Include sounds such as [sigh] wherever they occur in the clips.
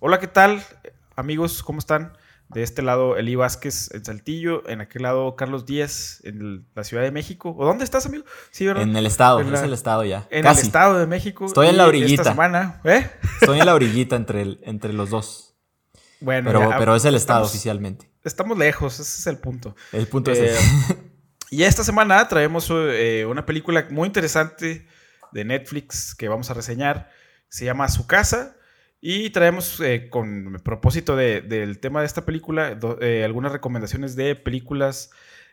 Hola, ¿qué tal? Amigos, ¿cómo están? De este lado, Eli Vázquez en Saltillo. En aquel lado, Carlos Díaz en la Ciudad de México. ¿O dónde estás, amigo? Sí, ¿verdad? En el estado, es el estado ya. En el estado de México. Estoy en la orillita. Esta semana, ¿eh? Estoy en la orillita entre, entre los dos. Bueno, pero, pero es el estado oficialmente. Estamos lejos, ese es el punto. El punto es ese. [laughs] Y esta semana traemos eh, una película muy interesante de Netflix que vamos a reseñar. Se llama Su Casa. Y traemos eh, con propósito del tema de esta película eh, algunas recomendaciones de películas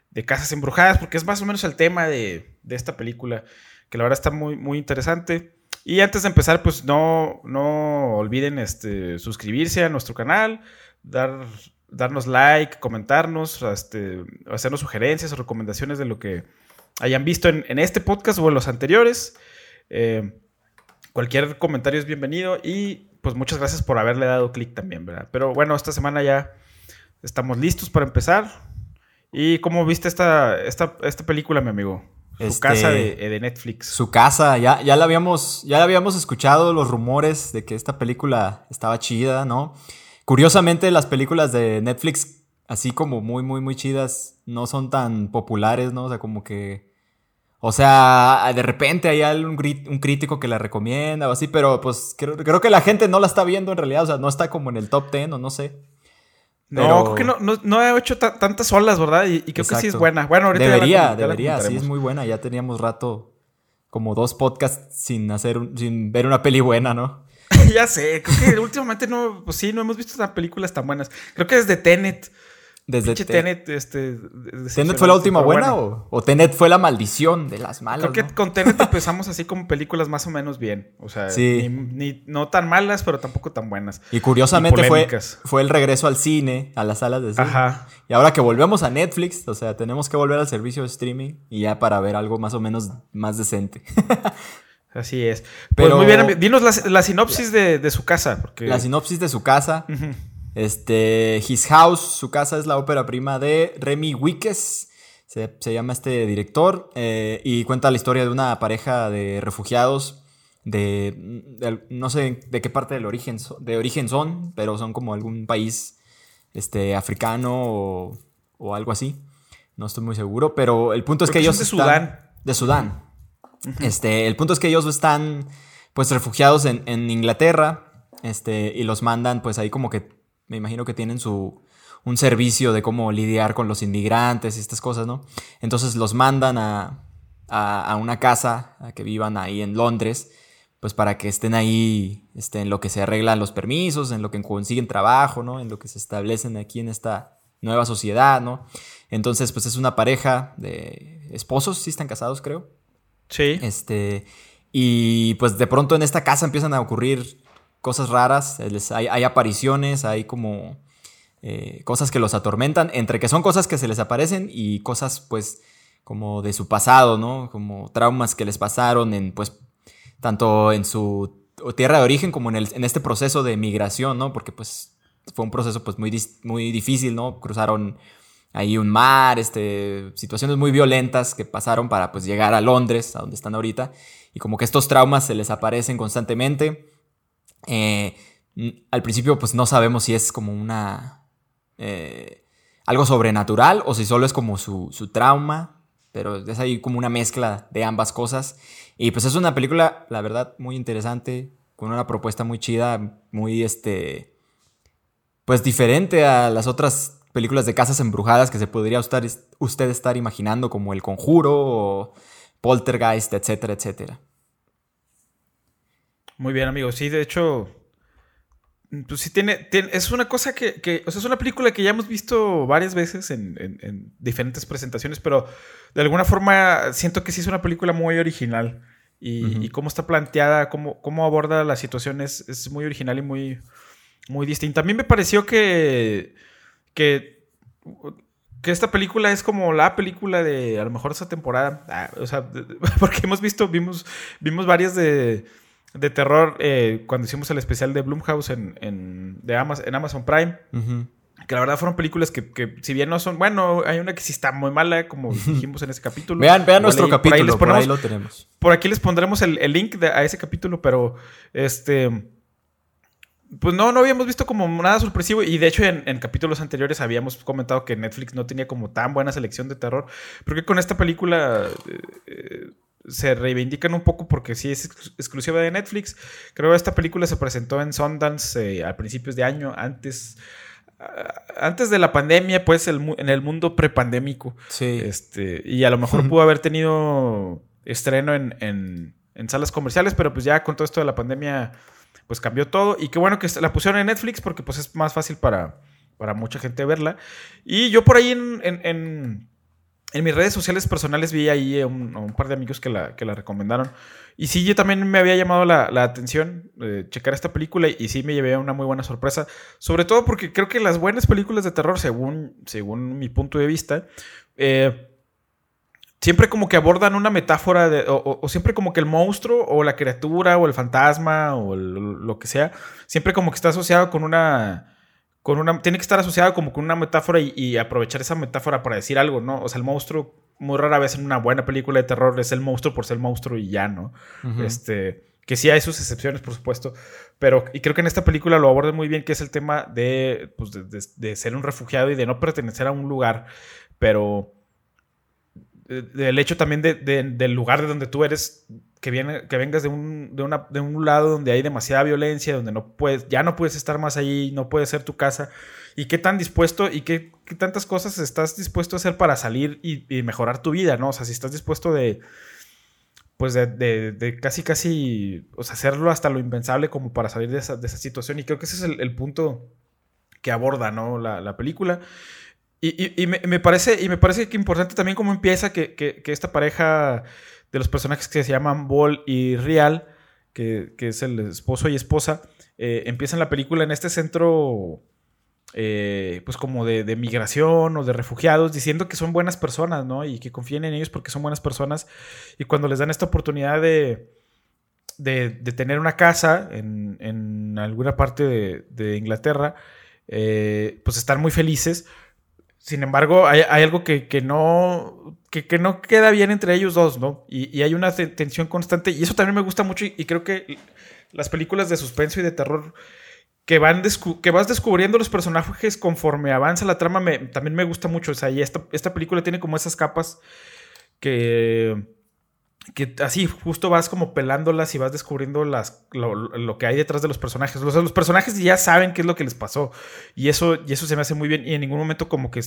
de casas embrujadas, porque es más o menos el tema de, esta película, que la verdad está muy, muy interesante. Y antes de empezar, pues no, no olviden este, suscribirse a nuestro canal, dar, darnos like, comentarnos, este, hacernos sugerencias o recomendaciones de lo que hayan visto en, este podcast o en los anteriores. Eh, cualquier comentario es bienvenido y pues muchas gracias por haberle dado clic también, ¿verdad? Pero bueno, esta semana ya estamos listos para empezar. ¿Y cómo viste esta, esta, esta película, mi amigo? Su este, casa de, Netflix. Su casa, ya, ya, la habíamos, ya la habíamos escuchado los rumores de que esta película estaba chida, ¿no? Curiosamente, las películas de Netflix, así como muy, muy, muy chidas, no son tan populares, ¿no? O sea, como que o sea, de repente hay un, un crítico que la recomienda o así, pero pues creo, que la gente no la está viendo en realidad, o sea, no está como en el top 10 o no sé. No, creo que no, no, he hecho tantas olas, ¿verdad? Y, creo que sí es buena. Bueno, ahorita Debería, debería, sí es muy buena. Ya teníamos rato, como dos podcasts sin hacer, sin ver una peli buena, ¿no? [laughs] ya sé, creo que últimamente no, pues sí, no hemos visto películas tan buenas. Creo que desde Tenet desde Tenet, este. ¿Tenet fue la última buena o, Tenet fue la maldición de las malas? Creo que con Tenet [laughs] empezamos así como películas más o menos bien. O sea, ni, no tan malas, pero tampoco tan buenas. Y curiosamente fue, fue el regreso al cine, a las salas de cine. Ajá. Y ahora que volvemos a Netflix, o sea, tenemos que volver al servicio de streaming y ya para ver algo más o menos más decente. [laughs] Así es. Pues pero muy bien, dinos la, sinopsis de, su casa. Porque... La sinopsis de su casa. Este, His House, su casa es la ópera prima de Remy Wickes, se, llama este director, eh, y cuenta la historia de una pareja de refugiados de, no sé de qué parte del origen, de origen son, pero son como algún país este, africano o, algo así. No estoy muy seguro, pero el punto es que ellos... de Sudán. De Sudán. Este, el punto es que ellos están pues refugiados en, en Inglaterra este, y los mandan pues ahí como que me imagino que tienen su, un servicio de cómo lidiar con los inmigrantes y estas cosas, ¿no? Entonces los mandan a, a, una casa, a que vivan ahí en Londres, pues para que estén ahí este, en lo que se arreglan los permisos, en lo que consiguen trabajo, ¿no? En lo que se establecen aquí en esta nueva sociedad, ¿no? Entonces, pues es una pareja de esposos, sí están casados, creo. Sí. Este, y pues de pronto en esta casa empiezan a ocurrir cosas raras, hay, apariciones, hay como eh, cosas que los atormentan, entre que son cosas que se les aparecen y cosas pues como de su pasado, ¿no? Como traumas que les pasaron en pues tanto en su tierra de origen como en, en este proceso de migración, ¿no? Porque pues fue un proceso pues muy, muy difícil, ¿no? Cruzaron ahí un mar, este, situaciones muy violentas que pasaron para pues llegar a Londres, a donde están ahorita, y como que estos traumas se les aparecen constantemente eh, al principio pues no sabemos si es como una... Eh, algo sobrenatural o si solo es como su, trauma, pero es ahí como una mezcla de ambas cosas. Y pues es una película, la verdad, muy interesante, con una propuesta muy chida, muy este... Pues diferente a las otras películas de casas embrujadas que se podría usted estar imaginando, como El Conjuro o Poltergeist, etcétera, etcétera. Muy bien, amigo. Sí, de hecho, pues sí tiene, es una cosa que, o sea, es una película que ya hemos visto varias veces en, diferentes presentaciones, pero de alguna forma siento que sí es una película muy original. Y, cómo está planteada, cómo, cómo aborda las situaciones, es muy original y muy, muy distinta. A mí me pareció que, que, que esta película es como la película de a lo mejor esa temporada. Ah, o sea, [laughs] porque hemos visto, vimos, vimos varias de de terror eh, cuando hicimos el especial de Blumhouse en, de Amazon, en Amazon Prime. Que la verdad fueron películas que, si bien no son. Bueno, hay una que sí está muy mala, como dijimos en ese capítulo. Vean, vean nuestro capítulo, por ahí, lo tenemos. Por aquí les pondremos el, link a ese capítulo, pero este. pues no, no habíamos visto como nada sorpresivo. Y de hecho, en, capítulos anteriores habíamos comentado que Netflix no tenía como tan buena selección de terror. Porque con esta película eh, eh, se reivindican un poco porque sí es exclusiva de Netflix. Creo que esta película se presentó en Sundance a principios de año, antes antes de la pandemia, pues en el mundo prepandémico. Sí. Este, y a lo mejor pudo haber tenido estreno en, salas comerciales, pero pues ya con todo esto de la pandemia, pues cambió todo. Y qué bueno que la pusieron en Netflix porque pues es más fácil para, para mucha gente verla. Y yo por ahí en en mis redes sociales personales vi ahí a un, par de amigos que la, que la, recomendaron. Y sí, yo también me había llamado la, atención eh, checar esta película y sí me llevé una muy buena sorpresa. Sobre todo porque creo que las buenas películas de terror, según, según mi punto de vista, eh, siempre como que abordan una metáfora de, o, siempre como que el monstruo o la criatura o el fantasma o lo que sea, siempre como que está asociado con una una, tiene que estar asociado como con una metáfora y, aprovechar esa metáfora para decir algo, ¿no? O sea, el monstruo, muy rara vez en una buena película de terror es el monstruo por ser el monstruo y ya, ¿no? Este, que sí hay sus excepciones, por supuesto, pero, y creo que en esta película lo aborda muy bien, que es el tema de, pues, de, ser un refugiado y de no pertenecer a un lugar, pero del hecho también del lugar de donde tú eres que, viene, que vengas de un, de, una, de un lado donde hay demasiada violencia, donde no puedes, ya no puedes estar más allí, no puede ser tu casa, y qué tan dispuesto y qué, tantas cosas estás dispuesto a hacer para salir y, mejorar tu vida, ¿no? O sea, si estás dispuesto de, pues de, de, casi, casi, o sea, hacerlo hasta lo impensable como para salir de esa, de esa situación, y creo que ese es el, punto que aborda, ¿no? La, la película. Y, y, me, parece, y me parece que importante también cómo empieza que, que, que esta pareja de los personajes que se llaman Ball y Real, que, es el esposo y esposa, eh, empiezan la película en este centro, eh, pues como de, migración o de refugiados, diciendo que son buenas personas, ¿no? Y que confíen en ellos porque son buenas personas. Y cuando les dan esta oportunidad de, de, tener una casa en, alguna parte de, Inglaterra, eh, pues están muy felices sin embargo, hay, algo que, no, que, no queda bien entre ellos dos, ¿no? Y, hay una tensión constante. Y eso también me gusta mucho. Y, creo que las películas de suspenso y de terror que, van que vas descubriendo los personajes conforme avanza la trama, también me gusta mucho. O sea, y esta, esta película tiene como esas capas que que así justo vas como pelándolas y vas descubriendo las, lo, que hay detrás de los personajes. Los, los, personajes ya saben qué es lo que les pasó y eso, y eso se me hace muy bien y en ningún momento como que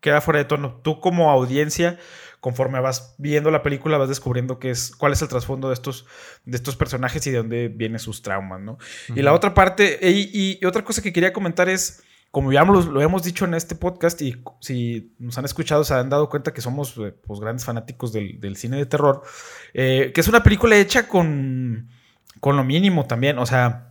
queda fuera de tono. Tú como audiencia, conforme vas viendo la película, vas descubriendo qué es, cuál es el trasfondo de estos, de estos personajes y de dónde vienen sus traumas, ¿no? Y la otra parte, y, y otra cosa que quería comentar es como ya lo, hemos dicho en este podcast y si nos han escuchado se han dado cuenta que somos eh, pues, grandes fanáticos del, cine de terror, eh, que es una película hecha con, con lo mínimo también, o sea,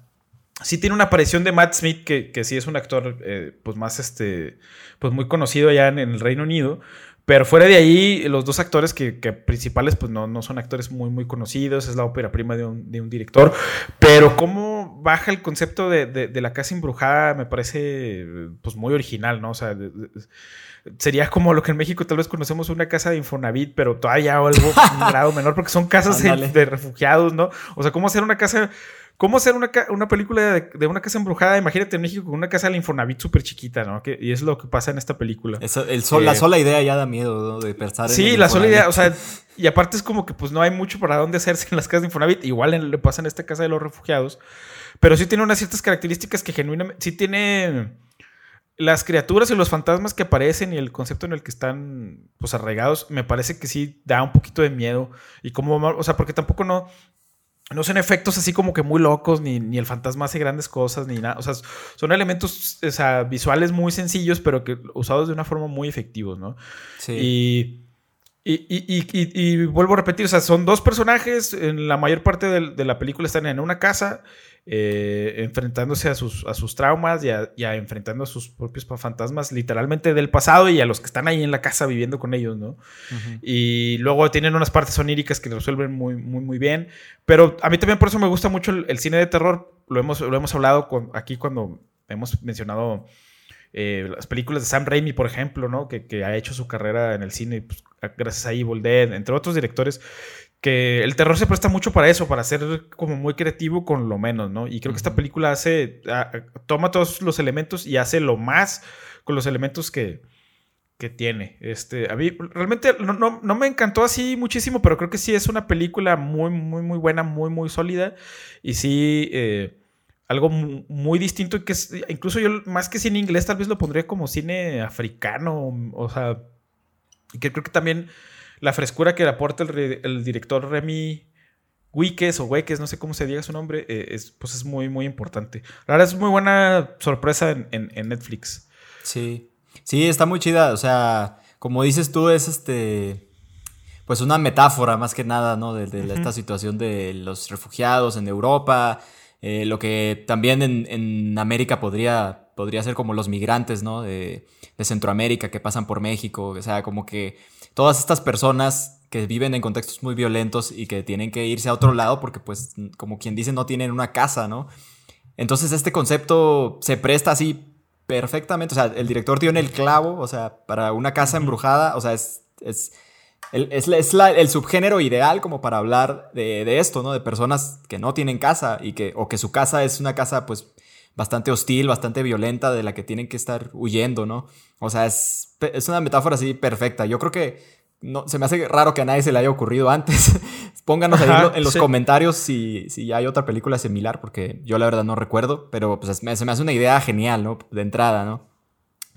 sí tiene una aparición de Matt Smith, que, que sí es un actor eh, pues más este, pues muy conocido allá en, el Reino Unido, pero fuera de ahí, los dos actores que, principales, pues no, no, son actores muy, muy conocidos, es la ópera prima de un, de un director. Pero cómo baja el concepto de, de, la casa embrujada me parece pues muy original, ¿no? O sea, sería como lo que en México tal vez conocemos una casa de Infonavit, pero todavía algo un grado menor, porque son casas de, de, refugiados, ¿no? O sea, cómo hacer una casa ¿Cómo hacer una, una película de, una casa embrujada? Imagínate en México con una casa de Infonavit súper chiquita, ¿no? y es lo que pasa en esta película. el sol, la eh, sola idea ya da miedo, ¿no? De pensar sí, la sola idea, o sea, [laughs] y aparte es como que pues no hay mucho para dónde hacerse en las casas de Infonavit. Igual le pasa en esta casa de los refugiados. Pero sí tiene unas ciertas características que genuinamente... Sí tiene... Las criaturas y los fantasmas que aparecen y el concepto en el que están pues arraigados, me parece que sí da un poquito de miedo. Y como, o sea, porque tampoco no, no son efectos así como que muy locos, ni, ni, el fantasma hace grandes cosas, ni nada. O sea, son elementos visuales muy sencillos, pero que usados de una forma muy efectivos, ¿no? Sí. Y, y, vuelvo a repetir, o sea, son dos personajes, en la mayor parte de la película están en una casa eh, enfrentándose a sus, a sus traumas y a, enfrentando a sus propios fantasmas literalmente del pasado y a los que están ahí en la casa viviendo con ellos, ¿no? Y luego tienen unas partes oníricas que resuelven muy, muy, muy bien. Pero a mí también por eso me gusta mucho el, cine de terror. Lo hemos, lo hemos hablado aquí cuando hemos mencionado eh, las películas de Sam Raimi, por ejemplo, ¿no? Que, ha hecho su carrera en el cine pues, gracias a Evil Dead, entre otros directores que el terror se presta mucho para eso, para ser como muy creativo con lo menos, ¿no? Y creo que esta película hace, toma todos los elementos y hace lo más con los elementos que, que tiene. Este, a mí realmente no, me encantó así muchísimo, pero creo que sí es una película muy, muy, muy buena, muy, muy sólida. Y sí, eh, algo muy distinto, que es, incluso yo más que cine inglés, tal vez lo pondría como cine africano, o sea, y que creo que también la frescura que le aporta el, director Remy Wickes o Weques, no sé cómo se diga su nombre, eh, es, pues es muy, muy importante. La verdad es muy buena sorpresa en, Netflix. Sí, sí, está muy chida. O sea, como dices tú, es este. Pues una metáfora más que nada, ¿no? De, esta situación de los refugiados en Europa. Eh, lo que también en, América podría, podría ser como los migrantes, ¿no? De, de Centroamérica que pasan por México. O sea, como que todas estas personas que viven en contextos muy violentos y que tienen que irse a otro lado porque pues como quien dice no tienen una casa, ¿no? Entonces este concepto se presta así perfectamente, o sea, el director dio en el clavo, o sea, para una casa embrujada, o sea, es, es, el, es, el subgénero ideal como para hablar de, de, esto, ¿no? De personas que no tienen casa y que, o que su casa es una casa pues bastante hostil, bastante violenta, de la que tienen que estar huyendo, ¿no? O sea, es, es una metáfora así perfecta. Yo creo que no, se me hace raro que a nadie se le haya ocurrido antes. [laughs] Pónganos ahí en los comentarios si, si hay otra película similar, porque yo la verdad no recuerdo, pero pues se me hace una idea genial, ¿no? De entrada, ¿no?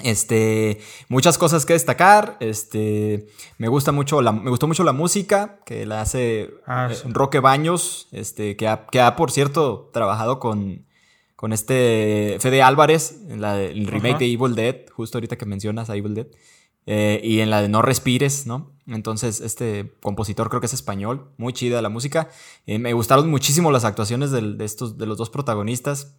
Este, muchas cosas que destacar. Este, me gusta mucho la, me gustó mucho la música que la hace ah, eh, Roque Baños, este, que ha, que ha, por cierto, trabajado con, con este Fede Álvarez, en la el remake de Evil Dead, justo ahorita que mencionas a Evil Dead, eh, y en la de No Respires, ¿no? Entonces, este compositor creo que es español, muy chida la música. Eh, me gustaron muchísimo las actuaciones de, estos, de los dos protagonistas,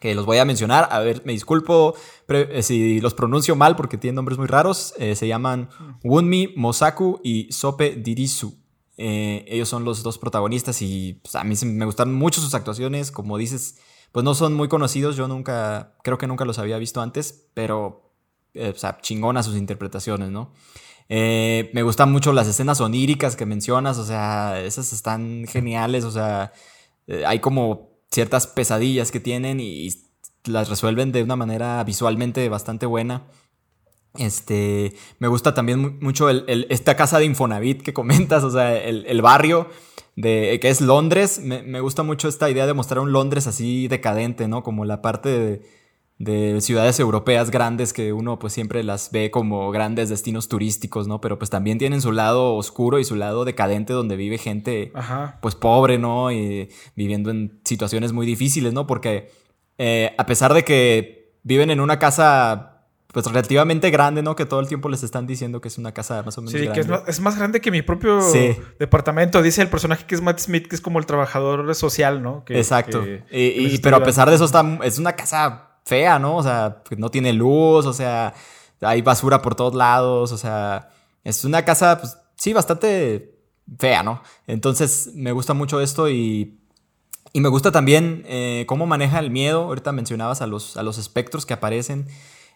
que los voy a mencionar. A ver, me disculpo eh, si los pronuncio mal porque tienen nombres muy raros. se llaman Wunmi Mosaku y Sope Dirisu. ellos son los dos protagonistas y pues, a mí me gustaron mucho sus actuaciones, como dices pues no son muy conocidos. Yo nunca, creo que nunca los había visto antes, pero, eh, o sea, chingona sus interpretaciones, ¿no? Eh, me gustan mucho las escenas oníricas que mencionas, o sea, esas están geniales, o sea, eh, hay como ciertas pesadillas que tienen y, las resuelven de una manera visualmente bastante buena. Este, me gusta también mucho esta casa de Infonavit que comentas, o sea, el, el barrio de que es Londres. Me, gusta mucho esta idea de mostrar un Londres así decadente, ¿no? Como la parte de, ciudades europeas grandes que uno pues siempre las ve como grandes destinos turísticos, ¿no? Pero pues también tienen su lado oscuro y su lado decadente donde vive gente pues pobre, ¿no? Y viviendo en situaciones muy difíciles, ¿no? Porque eh, a pesar de que viven en una casa pues relativamente grande, ¿no? Que todo el tiempo les están diciendo que es una casa más o menos sí, que es más, grande que mi propio departamento. Dice el personaje que es Matt Smith, que es como el trabajador social, ¿no? Exacto. y, pero a pesar de eso, está, es una casa fea, ¿no? O sea, no tiene luz, o sea, hay basura por todos lados, o sea, es una casa, pues, sí, bastante fea, ¿no? Entonces, me gusta mucho esto y... Y me gusta también eh, cómo maneja el miedo. Ahorita mencionabas a los, a los espectros que aparecen.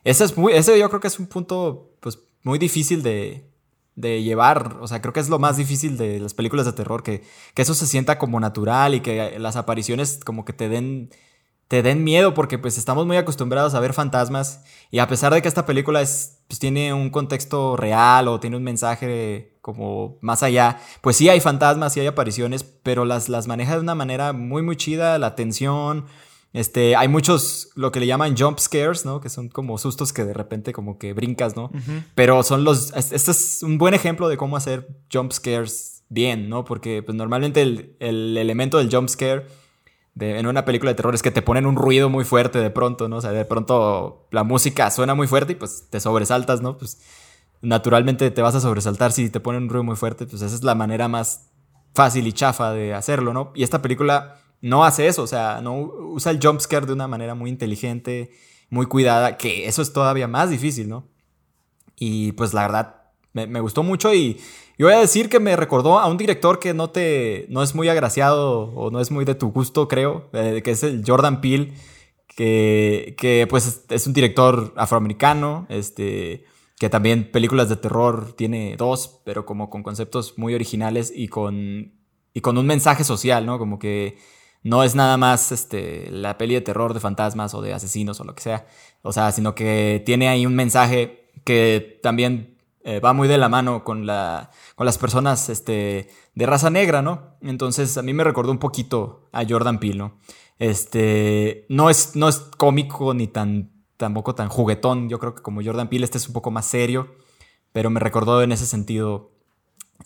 Ese, es muy, ese yo creo que es un punto pues, muy difícil de, de llevar. O sea, creo que es lo más difícil de las películas de terror, que, que eso se sienta como natural y que las apariciones como que te den te den miedo porque pues estamos muy acostumbrados a ver fantasmas y a pesar de que esta película es, pues, tiene un contexto real o tiene un mensaje como más allá, pues sí hay fantasmas, sí hay apariciones, pero las, las maneja de una manera muy muy chida, la tensión, este, hay muchos, lo que le llaman jump scares, ¿no? Que son como sustos que de repente como que brincas, ¿no? Pero son los, este es un buen ejemplo de cómo hacer jump scares bien, ¿no? Porque pues normalmente el, elemento del jump scare de, en una película de terror es que te ponen un ruido muy fuerte de pronto, ¿no? O sea, de pronto la música suena muy fuerte y pues te sobresaltas, ¿no? Pues naturalmente te vas a sobresaltar si te ponen un ruido muy fuerte, pues esa es la manera más fácil y chafa de hacerlo, ¿no? Y esta película no hace eso, o sea, no usa el jumpscare de una manera muy inteligente, muy cuidada, que eso es todavía más difícil, ¿no? Y pues la verdad, me, gustó mucho y, y, voy a decir que me recordó a un director que no te, no es muy agraciado o no es muy de tu gusto, creo, eh, que es el Jordan Peele, que, que pues es un director afroamericano, este, que también películas de terror tiene dos, pero como con conceptos muy originales y con, y con un mensaje social, ¿no? Como que no es nada más este, la peli de terror de fantasmas o de asesinos o lo que sea, o sea, sino que tiene ahí un mensaje que también eh, va muy de la mano con, la, con las personas este, de raza negra, ¿no? Entonces a mí me recordó un poquito a Jordan Peele, ¿no? Este, no es, no es cómico ni tan tampoco tan juguetón. Yo creo que como Jordan Peele, este es un poco más serio, pero me recordó en ese sentido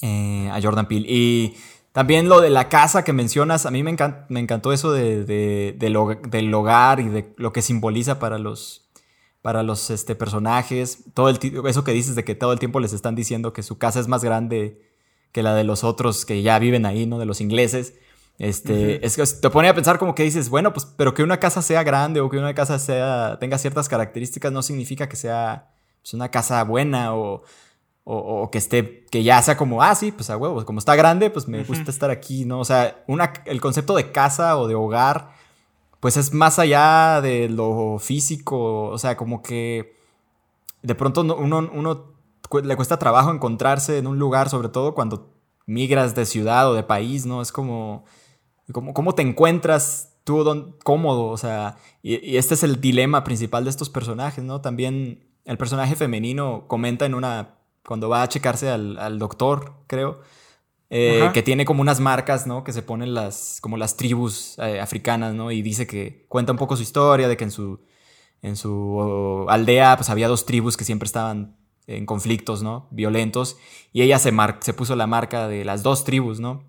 eh, a Jordan Peele. Y también lo de la casa que mencionas, a mí me, me encantó eso de, del hogar y de lo que simboliza para los, para los este, personajes. Todo el, eso que dices de que todo el tiempo les están diciendo que su casa es más grande que la de los otros que ya viven ahí, ¿no? De los ingleses. Este, es que te pone a pensar como que dices, bueno, pues, pero que una casa sea grande o que una casa sea, tenga ciertas características no significa que sea pues, una casa buena o, o, que esté, que ya sea como, ah, sí, pues a huevos, como está grande, pues me gusta estar aquí, ¿no? O sea, una, el concepto de casa o de hogar, pues es más allá de lo físico, o sea, como que de pronto uno, uno le cuesta trabajo encontrarse en un lugar, sobre todo cuando migras de ciudad o de país, ¿no? Es como ¿Cómo, cómo te encuentras tú cómodo? O sea, y, este es el dilema principal de estos personajes, ¿no? También el personaje femenino comenta en una, cuando va a checarse al, doctor, creo, eh, que tiene como unas marcas, ¿no? Que se ponen las, como las tribus eh, africanas, ¿no? Y dice que cuenta un poco su historia, de que en su, en su aldea, pues había dos tribus que siempre estaban en conflictos, ¿no? Violentos. Y ella se, se puso la marca de las dos tribus, ¿no?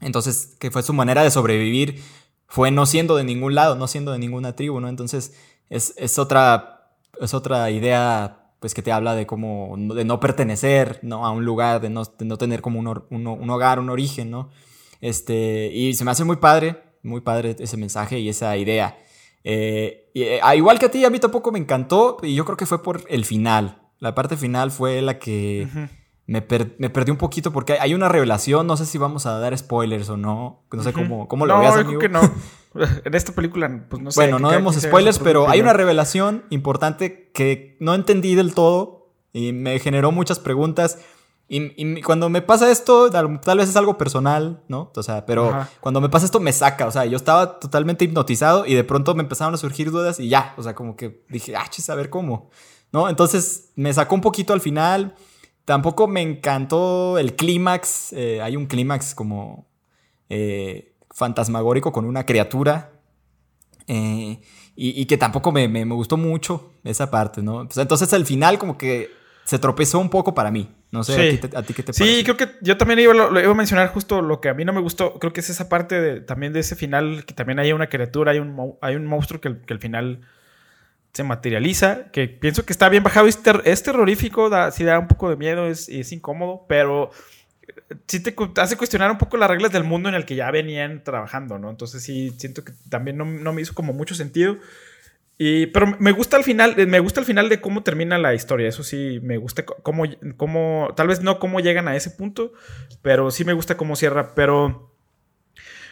Entonces, que fue su manera de sobrevivir, fue no siendo de ningún lado, no siendo de ninguna tribu, ¿no? Entonces, es, otra, es otra idea pues que te habla de cómo, de no pertenecer ¿no? a un lugar, de no, tener como un, un, hogar, un origen, ¿no? Este, y se me hace muy padre, muy padre ese mensaje y esa idea. Eh, y, eh, igual que a ti, a mí tampoco me encantó y yo creo que fue por el final. La parte final fue la que me, perdí un poquito porque hay una revelación, no sé si vamos a dar spoilers o no, no sé cómo, cómo lo no, veas, amigo. que no. [laughs] [laughs] En esta película, pues no sé. Bueno, no vemos spoilers, pero hay una revelación importante que no entendí del todo y me generó muchas preguntas. Y, cuando me pasa esto, tal, vez es algo personal, ¿no? O sea, pero cuando me pasa esto me saca, o sea, yo estaba totalmente hipnotizado y de pronto me empezaron a surgir dudas y ya, o sea, como que dije, ah, chis, a ver cómo, ¿no? Entonces me sacó un poquito al final. Tampoco me encantó el clímax. Eh, hay un clímax como eh, fantasmagórico con una criatura. Eh, y, que tampoco me, gustó mucho esa parte, ¿no? Pues entonces al final como que se tropezó un poco para mí. No sé, ¿a, ti, qué te parece? Sí, creo que yo también iba, lo, iba, a mencionar justo lo que a mí no me gustó. Creo que es esa parte de, también de ese final, que también hay una criatura, hay un, hay un monstruo que, que al final se materializa, que pienso que está bien bajado, es, es terrorífico, da, sí da un poco de miedo, es, es incómodo, pero sí te hace cuestionar un poco las reglas del mundo en el que ya venían trabajando, ¿no? Entonces sí, siento que también no, no me hizo como mucho sentido. Y, pero me gusta al final, me gusta el final de cómo termina la historia. Eso sí, me gusta cómo, cómo, tal vez no cómo llegan a ese punto, pero sí me gusta cómo cierra. Pero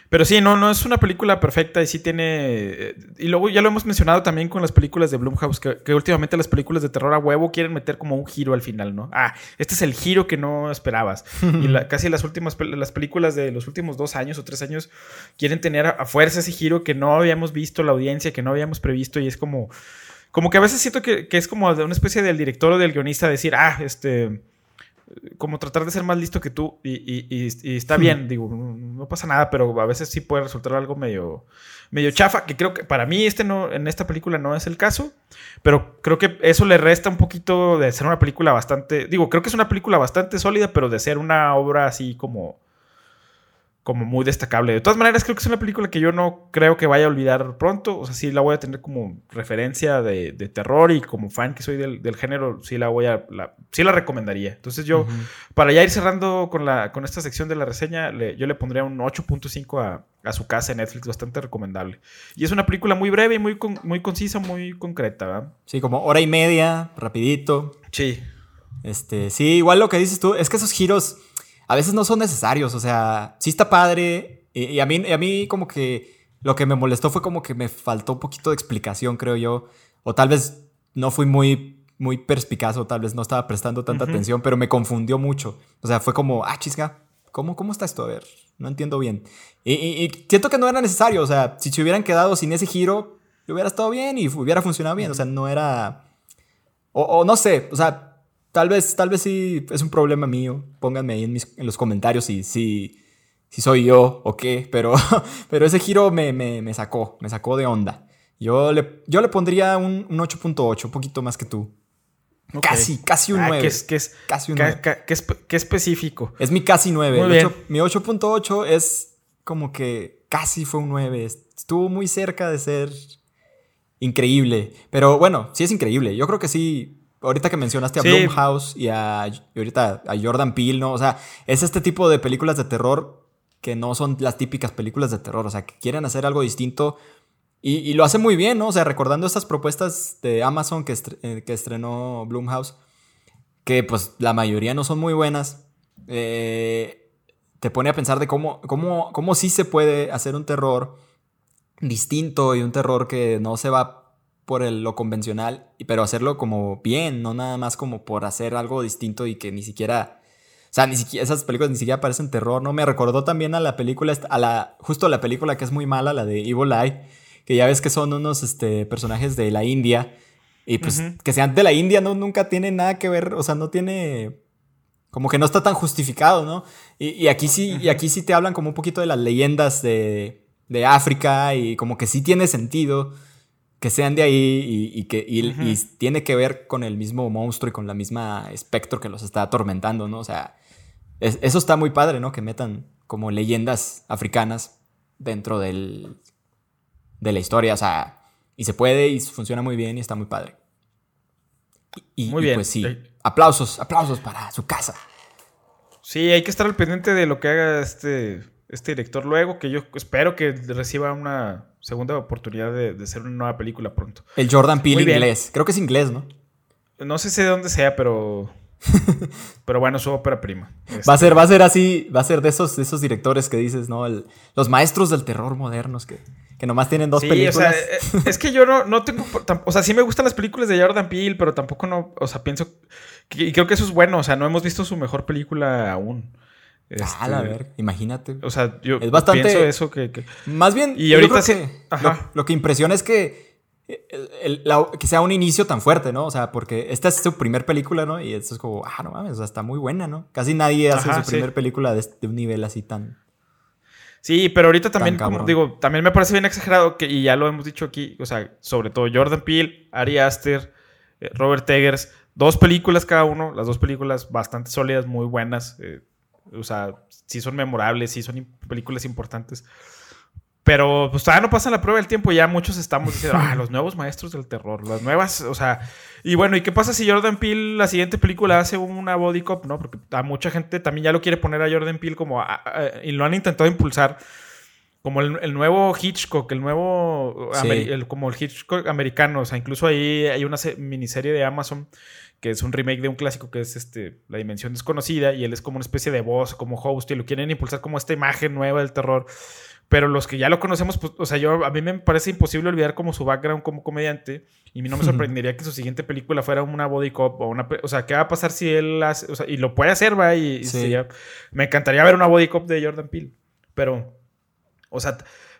pero sí, no, no es una película perfecta y sí tiene. Eh, y luego ya lo hemos mencionado también con las películas de Blumhouse, que, últimamente las películas de terror a huevo quieren meter como un giro al final, ¿no? Ah, este es el giro que no esperabas. [laughs] y casi las últimas las películas de los últimos dos años o tres años quieren tener a, fuerza ese giro que no habíamos visto la audiencia, que no habíamos previsto, y es como. Como que a veces siento que, que es como de una especie del director o del guionista decir, ah, este como tratar de ser más listo que tú y, está bien, digo, no pasa nada, pero a veces sí puede resultar algo medio, medio chafa, que creo que para mí este no, en esta película no es el caso, pero creo que eso le resta un poquito de ser una película bastante, digo, creo que es una película bastante sólida, pero de ser una obra así como como muy destacable. De todas maneras, creo que es una película que yo no creo que vaya a olvidar pronto. O sea, sí la voy a tener como referencia de, terror y como fan que soy del, género, sí la voy a. La, sí la recomendaría. Entonces, yo, para ya ir cerrando con, la, con esta sección de la reseña, yo le pondría un 8.5 a, a, su casa en Netflix, bastante recomendable. Y es una película muy breve y muy, muy concisa, muy concreta, ¿verdad? Sí, como hora y media, rapidito. Sí. Este, sí, igual lo que dices tú, es que esos giros a veces no son necesarios. O sea, sí está padre. Y, a, mí, a mí como que lo que me molestó fue como que me faltó un poquito de explicación, creo yo. O tal vez no fui muy muy perspicaz o tal vez no estaba prestando tanta atención, pero me confundió mucho. O sea, fue como, ah, chisga, ¿cómo, cómo está esto? A ver, no entiendo bien. Y, siento que no era necesario, o sea, si se hubieran quedado sin ese giro, hubiera estado bien y hubiera funcionado bien, o sea, no era... O, no sé, o sea, tal vez, tal vez sí es un problema mío. Pónganme ahí en, mis, en los comentarios si, si, si soy yo o qué, pero, [laughs] pero ese giro me, me, me sacó, me sacó de onda. Yo le, yo le pondría un, un 8.8, un poquito más que tú. Casi, casi un 9. Ah, ¿qué es, casi un 9. ¿qué, específico? Es mi casi 9. mi 8.8 es como que casi fue un 9. Estuvo muy cerca de ser increíble. Pero bueno, sí es increíble. Yo creo que sí. Ahorita que mencionaste a Blumhouse y, a, ahorita a Jordan Peele, ¿no? O sea, es este tipo de películas de terror que no son las típicas películas de terror. O sea, que quieren hacer algo distinto y, lo hace muy bien, ¿no? O sea, recordando estas propuestas de Amazon que, eh, que estrenó Bloomhouse, que pues la mayoría no son muy buenas, eh, te pone a pensar de cómo, cómo, cómo sí se puede hacer un terror distinto y un terror que no se va por lo convencional, pero hacerlo como bien, no nada más como por hacer algo distinto y que ni siquiera... O sea, ni siquiera, esas películas ni siquiera parecen terror, ¿no? Me recordó también a la película, a la, justo a la película que es muy mala, la de Evil Eye, que ya ves que son unos este, personajes de la India. Y pues que sean de la India no, nunca tiene nada que ver, o sea, no tiene... Como que no está tan justificado, ¿no? Y, aquí sí, y aquí sí te hablan como un poquito de las leyendas de, de África y como que sí tiene sentido que sean de ahí y, que y, tiene que ver con el mismo monstruo y con la misma espectro que los está atormentando, ¿no? O sea, eso está muy padre, ¿no? Que metan como leyendas africanas dentro del, de la historia, o sea, y se puede y funciona muy bien y está muy padre. Y, muy bien. pues sí, aplausos, aplausos para su casa. Sí, hay que estar al pendiente de lo que haga este, este director luego, que yo espero que reciba una segunda oportunidad de, hacer una nueva película pronto. El Jordan Peele inglés, creo que es inglés, ¿no? No sé de dónde sea, pero [laughs] pero bueno, su ópera prima. Va a ser, va a ser así, va a ser de esos, esos directores que dices, ¿no? los maestros del terror modernos que, que nomás tienen dos películas. O sea, eh, es que yo no, no tengo. O sea, sí me gustan las películas de Jordan Peele, pero tampoco no. O sea, pienso. y creo que eso es bueno. O sea, no hemos visto su mejor película aún. Ah, este, ver, imagínate. O sea, yo es bastante, pienso eso que, Más bien, y ahorita sí. lo, que impresiona es que que sea un inicio tan fuerte, ¿no? O sea, porque esta es su primer película, ¿no? Y esto es como, ah, no mames, o sea, está muy buena, ¿no? Casi nadie hace su primer película de, un nivel así tan. Sí, pero ahorita también, como digo, también me parece bien exagerado que, y ya lo hemos dicho aquí, o sea, sobre todo Jordan Peele, Ari Aster, eh, Robert Eggers, dos películas cada uno, las dos películas bastante sólidas, muy buenas, eh, o sea, sí son memorables, sí son películas importantes. Pero pues todavía no pasa la prueba del tiempo. Ya muchos estamos diciendo, ah, [laughs] los nuevos maestros del terror, las nuevas, o sea. Y bueno, ¿y qué pasa si Jordan Peele la siguiente película hace una body cop, no? Porque a mucha gente también ya lo quiere poner a Jordan Peele como. y lo han intentado impulsar. Como el, nuevo Hitchcock, el nuevo. como el Hitchcock americano. O sea, incluso ahí hay una miniserie de Amazon que es un remake de un clásico que es este La Dimensión Desconocida. Y él es como una especie de voz, como host, y lo quieren impulsar como esta imagen nueva del terror. Pero los que ya lo conocemos, pues, o sea, yo a mí me parece imposible olvidar como su background como comediante. Y a mí no me [laughs] sorprendería que su siguiente película fuera una body cop o una. O sea, ¿qué va a pasar si él hace. O sea, y lo puede hacer, va. Y, me encantaría ver una body cop de Jordan Peele. Pero. O sea,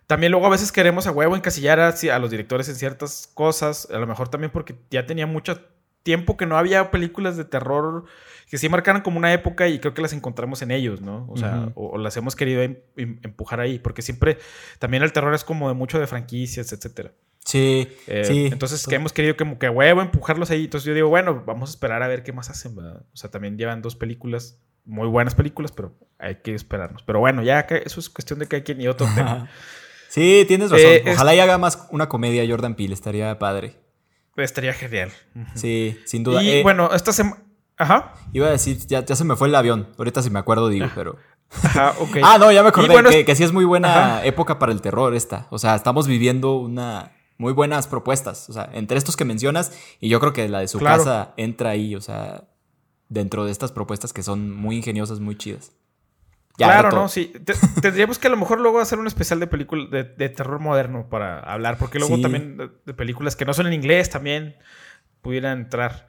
también luego a veces queremos a huevo encasillar a, a los directores en ciertas cosas. A lo mejor también porque ya tenía mucho tiempo que no había películas de terror que sí marcaron como una época y creo que las encontramos en ellos, ¿no? O sea, o, las hemos querido em, em, empujar ahí, porque siempre también el terror es como de mucho de franquicias, etcétera. Sí, eh, sí. Entonces, que hemos querido como que huevo empujarlos ahí. Entonces, yo digo, bueno, vamos a esperar a ver qué más hacen, ¿verdad? O sea, también llevan dos películas, muy buenas películas, pero hay que esperarnos. Pero bueno, ya eso es cuestión de que hay quien y otro [laughs] tema. sí, tienes razón. Eh, Ojalá y haga más una comedia Jordan Peele, estaría padre. Estaría genial. Sí, sin duda. Y eh, bueno, esta semana. Ajá. Iba a decir, ya, ya se me fue el avión. Ahorita si me acuerdo digo, pero. Ajá, [laughs] ok. ah, no, ya me acordé que, sí es muy buena época para el terror esta. O sea, estamos viviendo una muy buenas propuestas. O sea, entre estos que mencionas, y yo creo que la de su casa entra ahí, o sea, dentro de estas propuestas que son muy ingeniosas, muy chidas. Claro, no, sí. Tendríamos que a lo mejor luego hacer un especial de película de, terror moderno para hablar, porque luego también de, películas que no son en inglés también pudiera entrar.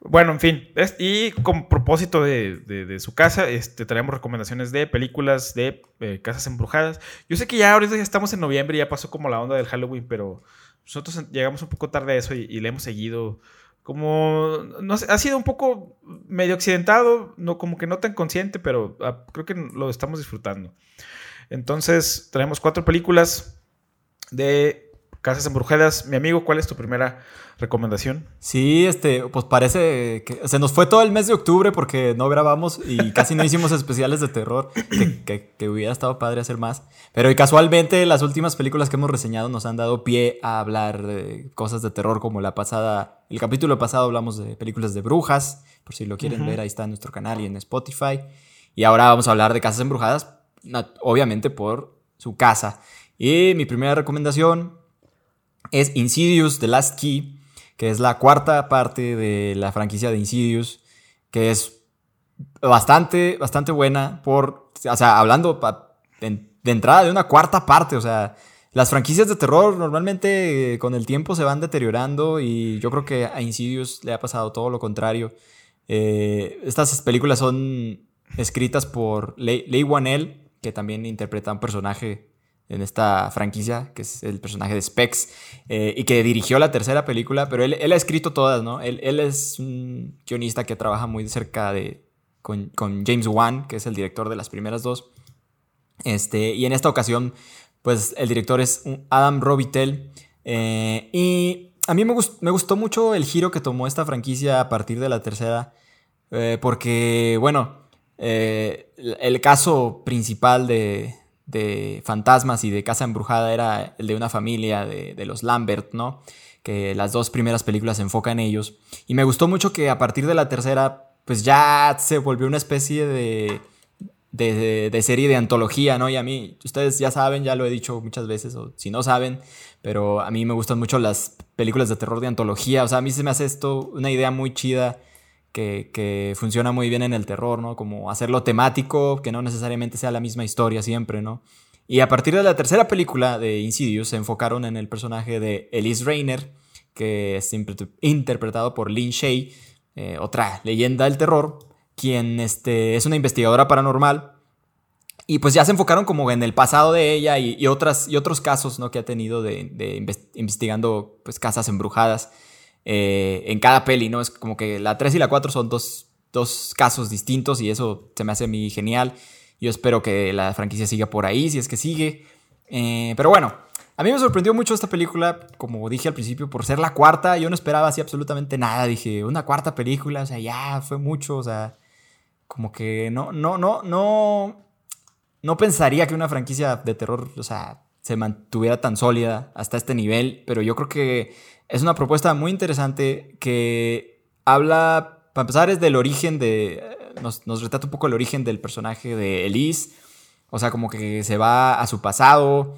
Bueno, en fin, y con propósito de, su casa, este, traemos recomendaciones de películas de eh, casas embrujadas. Yo sé que ya ahorita ya estamos en noviembre, y ya pasó como la onda del Halloween, pero nosotros llegamos un poco tarde a eso y, le hemos seguido. Como, no ha sido un poco medio accidentado, no, como que no tan consciente, pero ah, creo que lo estamos disfrutando. Entonces, traemos cuatro películas de Casas Embrujadas. Mi amigo, ¿cuál es tu primera recomendación? Sí, este, pues parece que se nos fue todo el mes de octubre porque no grabamos y casi no hicimos especiales de terror, que, hubiera estado padre hacer más. Pero casualmente las últimas películas que hemos reseñado nos han dado pie a hablar de cosas de terror como la pasada, el capítulo pasado hablamos de películas de brujas, por si lo quieren ver, ahí está en nuestro canal y en Spotify. Y ahora vamos a hablar de Casas Embrujadas, obviamente por su casa. Y mi primera recomendación es Insidious The Last Key, que es la cuarta parte de la franquicia de Insidious, que es bastante, bastante buena por, o sea, hablando de, entrada de una cuarta parte, o sea, las franquicias de terror normalmente eh, con el tiempo se van deteriorando y yo creo que a Insidious le ha pasado todo lo contrario. Eh, estas películas son escritas por Leigh Whannell, que también interpreta un personaje en esta franquicia, que es el personaje de Specs, eh, y que dirigió la tercera película, pero él, ha escrito todas, ¿no? Él, es un guionista que trabaja muy cerca de, con, James Wan, que es el director de las primeras dos. Este, y en esta ocasión, pues el director es Adam Robitel. Eh, y a mí me, me, gustó mucho el giro que tomó esta franquicia a partir de la tercera, eh, porque, bueno, el caso principal de, de fantasmas y de casa embrujada era el de una familia de, los Lambert, ¿no? Que las dos primeras películas se enfocan en ellos. Y me gustó mucho que a partir de la tercera, pues ya se volvió una especie de, de, serie de antología, ¿no? Y a mí, ustedes ya saben, ya lo he dicho muchas veces, o si no saben, pero a mí me gustan mucho las películas de terror de antología. O sea, a mí se me hace esto una idea muy chida que, funciona muy bien en el terror, ¿no? Como hacerlo temático, que no necesariamente sea la misma historia siempre, ¿no? Y a partir de la tercera película de Insidious se enfocaron en el personaje de Elise Rayner, que es interpretado por Lynn Shay, eh, otra leyenda del terror, quien este, es una investigadora paranormal. Y pues ya se enfocaron como en el pasado de ella y, otras, y otros casos ¿no? que ha tenido de, investigando pues, casas embrujadas. Eh, en cada peli, ¿no? Es como que la 3 y la 4 son dos, casos distintos y eso se me hace a mí genial. Yo espero que la franquicia siga por ahí, si es que sigue. Eh, pero bueno, a mí me sorprendió mucho esta película, como dije al principio, por ser la cuarta. Yo no esperaba así absolutamente nada. Dije, una cuarta película, o sea, ya fue mucho, o sea, como que no, no, no, no, no pensaría que una franquicia de terror, o sea, se mantuviera tan sólida hasta este nivel. Pero yo creo que es una propuesta muy interesante que habla, para empezar, es del origen de... Nos, retrata un poco el origen del personaje de Elise. O sea, como que se va a su pasado,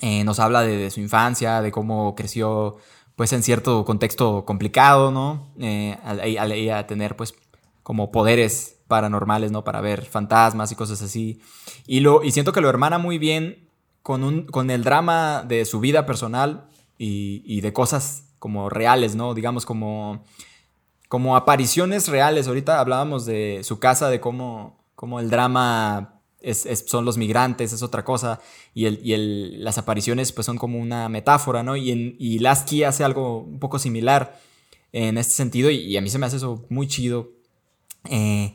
eh, nos habla de, su infancia, de cómo creció pues en cierto contexto complicado, ¿no? Eh, a, tener pues como poderes paranormales, ¿no? Para ver fantasmas y cosas así. Y, lo, y siento que lo hermana muy bien con, un, con el drama de su vida personal y, de cosas como reales, ¿no? Digamos como, como apariciones reales. Ahorita hablábamos de su casa, de cómo, cómo el drama es, son los migrantes, es otra cosa, y, el, y el, las apariciones pues son como una metáfora, ¿no? Y, en, y Lasky hace algo un poco similar en este sentido, y, a mí se me hace eso muy chido. Eh,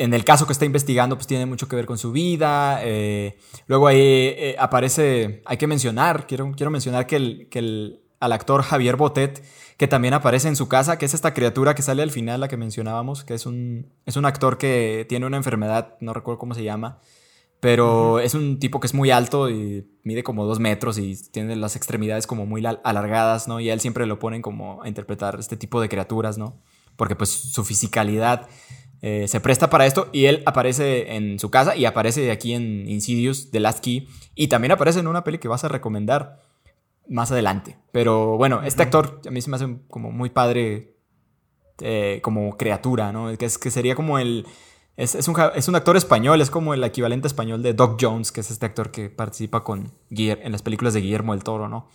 en el caso que está investigando, pues tiene mucho que ver con su vida. Eh, luego ahí eh, aparece, hay que mencionar, quiero, quiero mencionar que, el, que el, al actor Javier Botet, que también aparece en su casa, que es esta criatura que sale al final, la que mencionábamos, que es un, es un actor que tiene una enfermedad, no recuerdo cómo se llama, pero es un tipo que es muy alto y mide como dos metros y tiene las extremidades como muy alargadas, ¿no? Y a él siempre lo ponen como a interpretar este tipo de criaturas, ¿no? Porque pues su fisicalidad eh, se presta para esto y él aparece en su casa y aparece aquí en Insidious, The Last Key, y también aparece en una peli que vas a recomendar más adelante. Pero bueno, este actor a mí se me hace como muy padre eh, como criatura, ¿no? Que, es, que sería como el... Es, un, es, un, actor español, es como el equivalente español de Doc Jones, que es este actor que participa con en las películas de Guillermo del Toro, ¿no?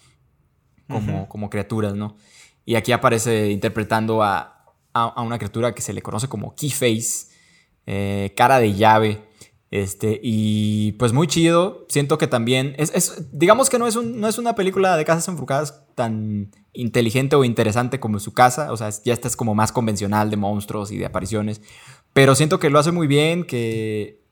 Como, como criaturas, ¿no? Y aquí aparece interpretando a, a, una criatura que se le conoce como Keyface, eh, cara de llave. Este, y pues muy chido. Siento que también. Es, digamos que no es, un, no es una película de casas enfrucadas tan inteligente o interesante como su casa. O sea, ya esta es como más convencional de monstruos y de apariciones. Pero siento que lo hace muy bien, que,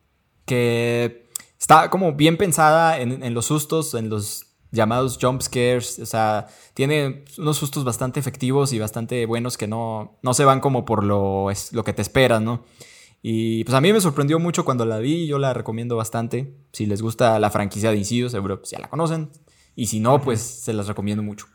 que está como bien pensada en, en los sustos, en los llamados jump scares. O sea, tiene unos sustos bastante efectivos y bastante buenos que no, no se van como por lo, es, lo que te esperas, ¿no? Y pues a mí me sorprendió mucho cuando la vi, yo la recomiendo bastante. Si les gusta la franquicia de Insidious, seguro pues ya la conocen. Y si no, pues se las recomiendo mucho.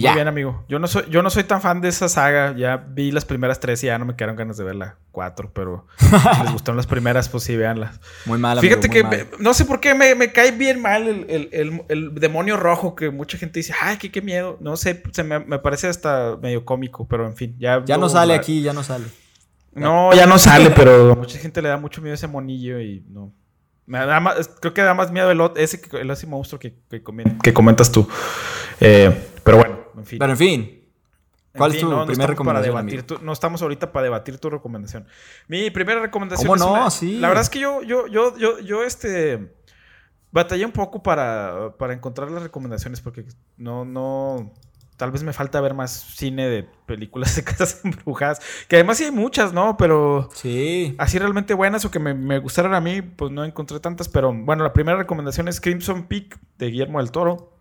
Muy bien, amigo. Yo no, soy, yo no soy tan fan de esa saga. Ya vi las primeras tres y ya no me quedaron ganas de ver la cuatro, pero [laughs] si les gustaron las primeras, pues sí, véanlas. Muy mal, Fíjate que no sé por qué me, cae bien mal el, demonio rojo que mucha gente dice, ay, qué, qué miedo. No sé, se me, parece hasta medio cómico, pero en fin. Ya, ya no sale aquí, ya no sale. No, ya no sale, [laughs] pero mucha gente le da mucho miedo a ese monillo y no. Me da más, creo que da más miedo el, ese, el ese monstruo que, que, comentas tú. Eh, pero bueno. Pero en fin. ¿Cuál es tu primera recomendación? no estamos ahorita para debatir tu recomendación. Mi primera recomendación ¿Cómo no? sí. La verdad es que yo, yo, yo, yo, yo, este. Batallé un poco para, para encontrar las recomendaciones porque no, no. Tal vez me falta ver más cine de películas [laughs] de casas embrujadas. Que además sí hay muchas, ¿no? Pero. Sí. Así realmente buenas o que me, me gustaron a mí, pues no encontré tantas. Pero bueno, la primera recomendación es Crimson Peak de Guillermo del Toro.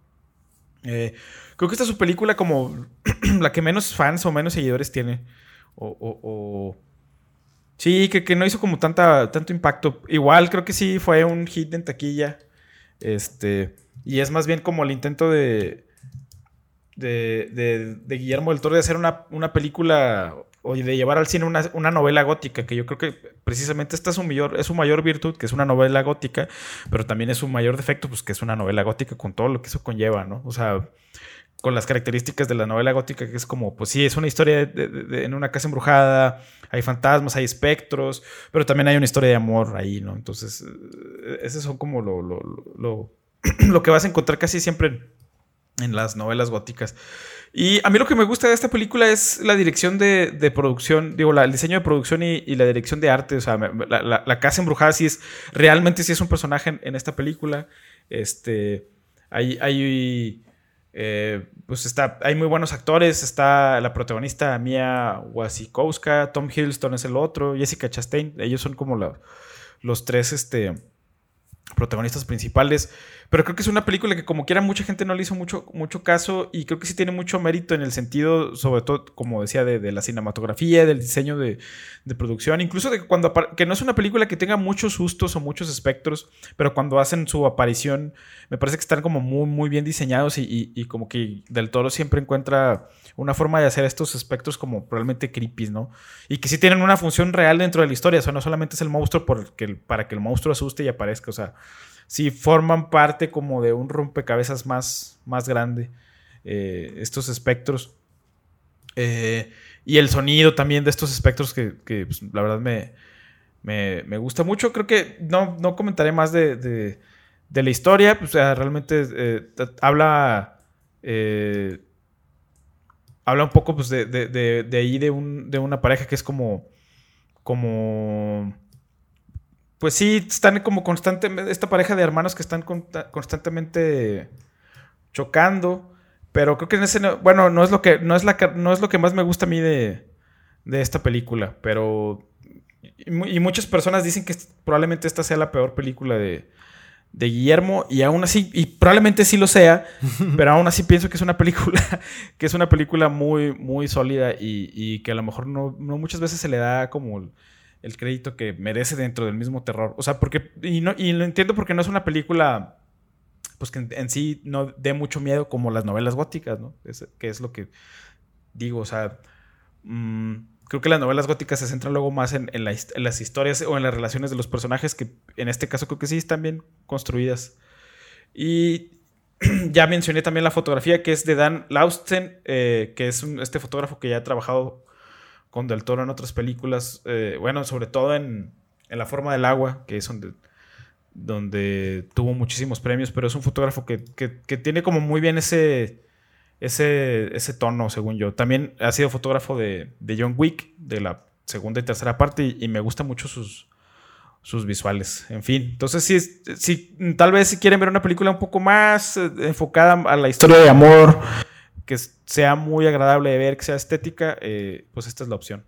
Eh, creo que esta es su película como [clears throat] la que menos fans o menos seguidores tiene. O, Sí, que, no hizo como tanta, tanto impacto. Igual creo que sí fue un hit en taquilla. Este. Y es más bien como el intento de. De, de, Guillermo del Toro de hacer una, película o de llevar al cine una, una, novela gótica, que yo creo que precisamente esta es su mayor, es su mayor virtud, que es una novela gótica, pero también es su mayor defecto, pues que es una novela gótica con todo lo que eso conlleva, ¿no? O sea, con las características de la novela gótica, que es como, pues sí, es una historia en una casa embrujada, hay fantasmas, hay espectros, pero también hay una historia de amor ahí, ¿no? Entonces, eh, ese son como lo, lo, lo, lo [clears throat] que vas a encontrar casi siempre en, las novelas góticas. Y a mí lo que me gusta de esta película es la dirección de, producción, digo, el diseño de producción y, la dirección de arte. O sea, la, casa embrujada sí es, realmente sí es un personaje en, esta película. Este, hay, hay eh, pues está, hay muy buenos actores. Está la protagonista Mia Wasikowska, Tom Hiddleston es el otro, Jessica Chastain. Ellos son como los tres este, protagonistas principales. Pero creo que es una película que como quiera mucha gente no le hizo mucho, mucho caso y creo que sí tiene mucho mérito en el sentido, sobre todo, como decía, de, la cinematografía, del diseño de, producción, incluso de cuando que no es una película que tenga muchos sustos o muchos espectros, pero cuando hacen su aparición me parece que están como muy, muy bien diseñados y, como que del Toro siempre encuentra una forma de hacer estos espectros como probablemente creepy, ¿no? Y que sí tienen una función real dentro de la historia, o sea, no solamente es el monstruo para que el monstruo asuste y aparezca, o sea, sí forman parte como de un rompecabezas más, más grande, eh, estos espectros. Eh, y el sonido también de estos espectros que, pues, la verdad me, me, gusta mucho. Creo que no, no comentaré más de, de, la historia. O sea, realmente eh, habla. habla un poco pues, de, de, ahí de, un, de una pareja que es como. como pues sí, están como constantemente, esta pareja de hermanos que están constantemente chocando, pero creo que en ese, bueno, no es lo que, no es la, no es lo que más me gusta a mí de, de esta película, pero, y, muchas personas dicen que probablemente esta sea la peor película de, de Guillermo y aún así, y probablemente sí lo sea, [laughs] pero aún así pienso que es una película, [laughs] que es una película muy, muy sólida y, y que a lo mejor no, no, muchas veces se le da como el crédito que merece dentro del mismo terror. O sea, porque, y, no, y lo entiendo porque no es una película, pues que en, sí no dé mucho miedo como las novelas góticas, ¿no? que es lo que digo, o sea, mm, creo que las novelas góticas se centran luego más en, las historias o en las relaciones de los personajes, que en este caso creo que sí están bien construidas. Y [clears throat] ya mencioné también la fotografía que es de Dan Lausten, eh, que es este fotógrafo que ya ha trabajado con Del Toro en otras películas, eh, bueno, sobre todo en, La forma del agua, que es donde, donde tuvo muchísimos premios, pero es un fotógrafo que, tiene como muy bien ese, ese, ese tono, según yo. También ha sido fotógrafo de, John Wick, de la segunda y tercera parte, y, me gustan mucho sus, sus visuales. En fin, entonces si, si tal vez si quieren ver una película un poco más eh, enfocada a la historia de amor, que sea muy agradable de ver, que sea estética, eh, pues esta es la opción.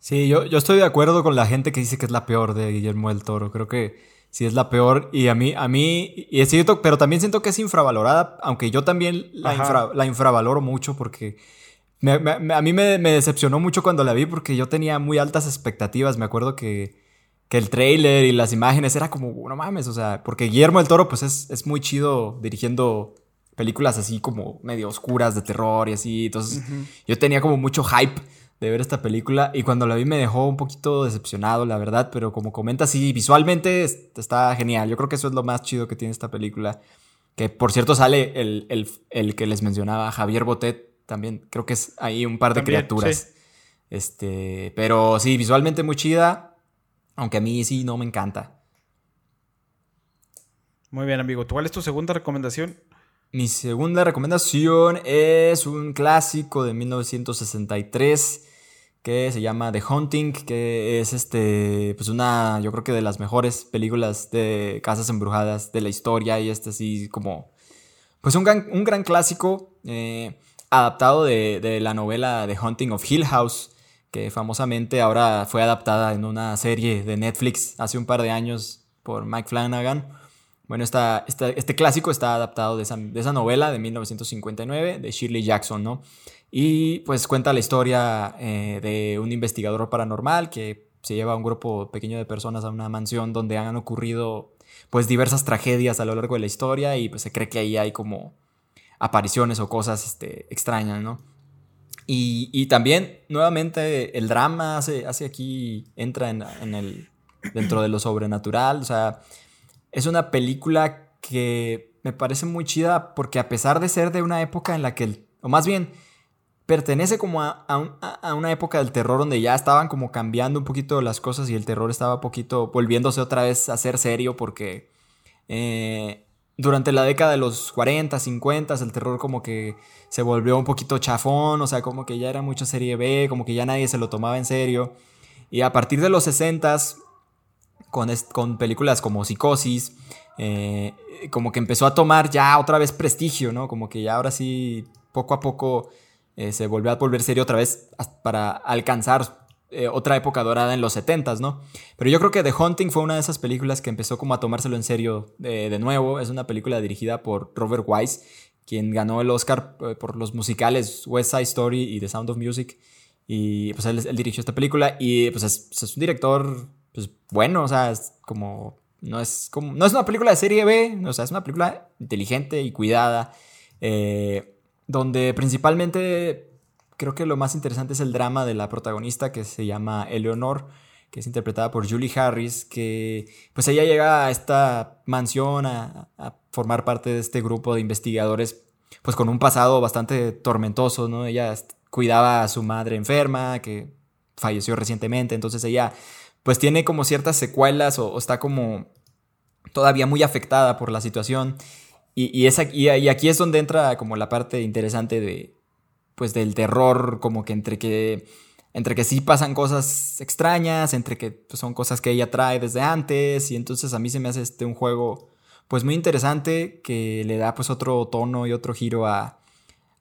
Sí, yo, yo estoy de acuerdo con la gente que dice que es la peor de Guillermo del Toro. Creo que sí es la peor. Y a mí, a mí, y es cierto, pero también siento que es infravalorada, aunque yo también la, la infravaloro mucho porque a mí me, decepcionó mucho cuando la vi porque yo tenía muy altas expectativas. Me acuerdo que, que el trailer y las imágenes era como, no mames, o sea, porque Guillermo del Toro pues es, es muy chido dirigiendo películas así como medio oscuras de terror y así. Entonces yo tenía como mucho hype de ver esta película y cuando la vi me dejó un poquito decepcionado, la verdad, pero como comenta, sí, visualmente está genial. Yo creo que eso es lo más chido que tiene esta película. Que por cierto sale el, que les mencionaba, Javier Botet, también creo que es ahí un par de criaturas. Este, pero sí, visualmente muy chida, aunque a mí sí no me encanta. Muy bien, amigo. ¿Cuál es tu segunda recomendación? Mi segunda recomendación es un clásico de 1963 que se llama The Haunting, que es este, pues una, yo creo que de las mejores películas de casas embrujadas de la historia y este así como, pues un gran, un gran clásico eh, adaptado de, la novela The Haunting of Hill House, que famosamente ahora fue adaptada en una serie de Netflix hace un par de años por Mike Flanagan. Bueno, esta, este clásico está adaptado de esa, de esa novela de 1959 de Shirley Jackson, ¿no? Y pues cuenta la historia eh, de un investigador paranormal que se lleva a un grupo pequeño de personas a una mansión donde han ocurrido pues diversas tragedias a lo largo de la historia y pues se cree que ahí hay como apariciones o cosas este, extrañas, ¿no? Y, también, nuevamente, el drama hace, hace aquí, entra en, en, el, dentro de lo sobrenatural, o sea, es una película que me parece muy chida porque a pesar de ser de una época en la que, el, o más bien, pertenece como a, una época del terror donde ya estaban como cambiando un poquito las cosas y el terror estaba un poquito volviéndose otra vez a ser serio porque eh, durante la década de los 40, 50 el terror como que se volvió un poquito chafón, o sea, como que ya era mucha serie B, como que ya nadie se lo tomaba en serio. Y a partir de los 60 con, películas como Psicosis, eh, como que empezó a tomar ya otra vez prestigio, ¿no? Como que ya ahora sí, poco a poco eh, se volvió a volver serio otra vez para alcanzar eh, otra época dorada en los 70 ¿no? Pero yo creo que The Hunting fue una de esas películas que empezó como a tomárselo en serio de nuevo. Es una película dirigida por Robert Wise, quien ganó el Oscar por los musicales West Side Story y The Sound of Music. Y pues él, dirigió esta película y pues es, un director pues, bueno, o sea, es como no es como no es una película de serie B, o sea, es una película inteligente y cuidada. Eh, donde principalmente creo que lo más interesante es el drama de la protagonista que se llama Eleanor, que es interpretada por Julie Harris, que pues ella llega a esta mansión a, formar parte de este grupo de investigadores, pues con un pasado bastante tormentoso, ¿no? Ella cuidaba a su madre enferma, que falleció recientemente, entonces ella pues tiene como ciertas secuelas o está como todavía muy afectada por la situación. Y, y, aquí es donde entra como la parte interesante de, pues del terror, como que entre que, entre que sí pasan cosas extrañas, entre que pues, son cosas que ella trae desde antes, y entonces a mí se me hace este un juego pues muy interesante que le da pues otro tono y otro giro a,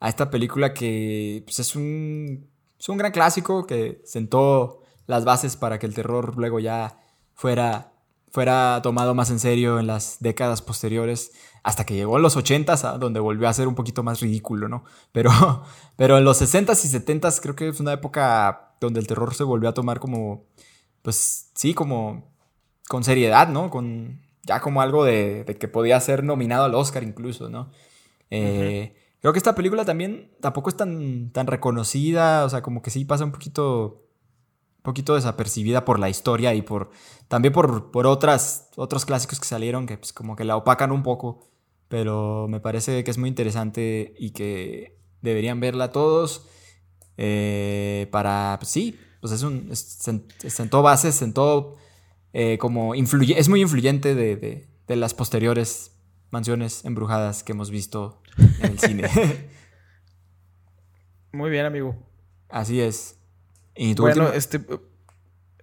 a esta película que pues, es, un, es un gran clásico que sentó las bases para que el terror luego ya fuera, fuera tomado más en serio en las décadas posteriores hasta que llegó a los 80s, donde volvió a ser un poquito más ridículo, ¿no? Pero, [laughs] pero en los 60s y 70s creo que es una época donde el terror se volvió a tomar como, pues sí, como con seriedad, ¿no? Con ya como algo de, que podía ser nominado al Oscar incluso, ¿no? Eh, creo que esta película también tampoco es tan, tan reconocida, o sea, como que sí pasa un poquito poquito desapercibida por la historia y por también por, por otras, otros clásicos que salieron que pues como que la opacan un poco pero me parece que es muy interesante y que deberían verla todos eh, para, pues sí, pues es un, sentó bases, sentó eh, como, influye, es muy influyente de, de, las posteriores mansiones embrujadas que hemos visto en el cine. [laughs] Muy bien, amigo. Así es. ¿Y tu bueno, última? este.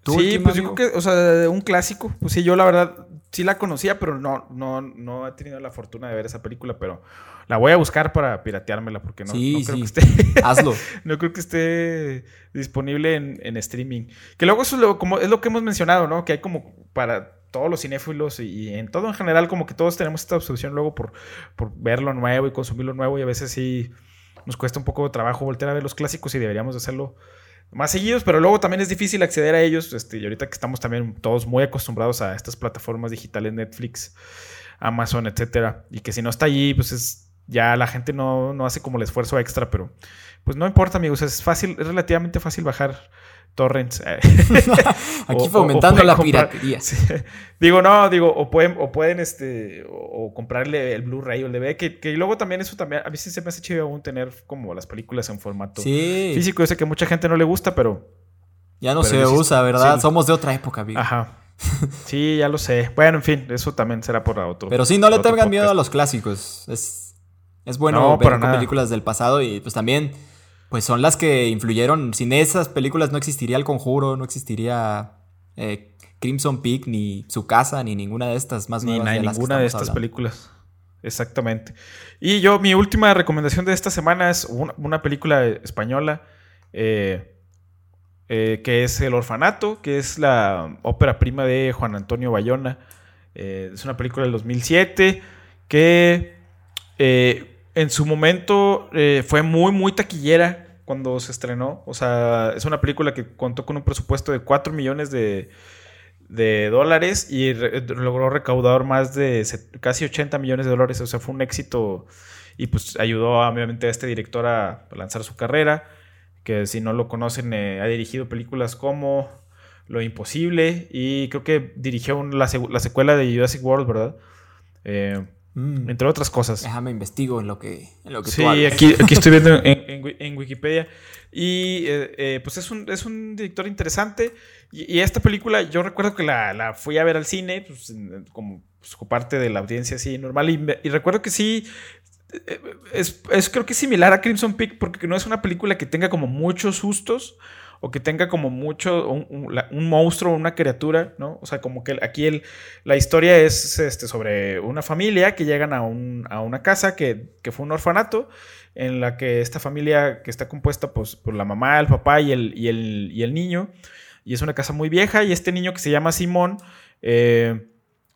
¿Tu sí, última, pues yo amigo? creo que, o sea, un clásico. Pues sí, yo la verdad sí la conocía, pero no, no, no he tenido la fortuna de ver esa película, pero la voy a buscar para pirateármela porque no, Sí, no creo sí. que esté. [laughs] Hazlo. no creo que esté disponible en, en streaming. Que luego eso es lo, como, es lo que hemos mencionado, ¿no? Que hay como para todos los cinéfilos y, y en todo en general, como que todos tenemos esta obsesión luego por, por ver lo nuevo y consumir lo nuevo y a veces sí nos cuesta un poco de trabajo voltear a ver los clásicos y deberíamos de hacerlo más seguidos, pero luego también es difícil acceder a ellos, este, y ahorita que estamos también todos muy acostumbrados a estas plataformas digitales, Netflix, Amazon, etcétera, y que si no está allí, pues es, ya la gente no, no hace como el esfuerzo extra, pero pues no importa, amigos, es fácil, es relativamente fácil bajar torrents. [laughs] Aquí O- o- o fomentando la comprar- piratería. [laughs] Sí. Digo, no, digo, o pueden, o pueden, este, o, comprarle el Blu-ray o el DVD, que, que luego también eso también, a mí sí se me hace chido aún tener como las películas en formato Sí. físico. Yo sé que mucha gente no le gusta, pero, Ya no Pero se usa, ¿verdad? sí. Somos de otra época, amigo. ajá. [laughs] Sí, ya lo sé. Bueno, en fin, eso también será por otro. Pero sí, no le tengan miedo a los clásicos. Es, es bueno No, ver para con películas del pasado y pues también pues son las que influyeron. Sin esas películas no existiría El Conjuro, no existiría eh, Crimson Peak, ni Su Casa, ni ninguna de estas más Ni nuevas na- de las que ninguna de estas hablando. películas. Exactamente. Y yo, mi última recomendación de esta semana es una, una película española eh, eh, que es El Orfanato, que es la ópera prima de Juan Antonio Bayona. Eh, es una película del 2007 que en su momento eh, fue muy, muy taquillera cuando se estrenó. O sea, es una película que contó con un presupuesto de 4 millones de, dólares y logró recaudar más de casi 80 millones de dólares. O sea, fue un éxito y pues ayudó obviamente a este director a lanzar su carrera. Que si no lo conocen, eh, ha dirigido películas como Lo Imposible y creo que dirigió la, la secuela de Jurassic World, ¿verdad? Eh, Mm, entre otras cosas. Déjame investigo en lo que, en lo que Sí, tú hablas. aquí, aquí estoy viendo [laughs] en, en Wi- en Wikipedia. Y eh, eh, pues es un, es un director interesante. Y, y esta película, yo recuerdo que la, la fui a ver al cine, pues, como pues, como parte de la audiencia así normal. Y recuerdo que sí. eh, Es, es creo que es similar a Crimson Peak porque no es una película que tenga como muchos sustos o que tenga como mucho un, monstruo, una criatura, ¿no? O sea, como que aquí el, la historia es este, sobre una familia que llegan a, un- a una casa que, que fue un orfanato, en la que esta familia que está compuesta pues, por la mamá, el papá y el, y, el, y el niño, y es una casa muy vieja, y este niño que se llama Simón, eh,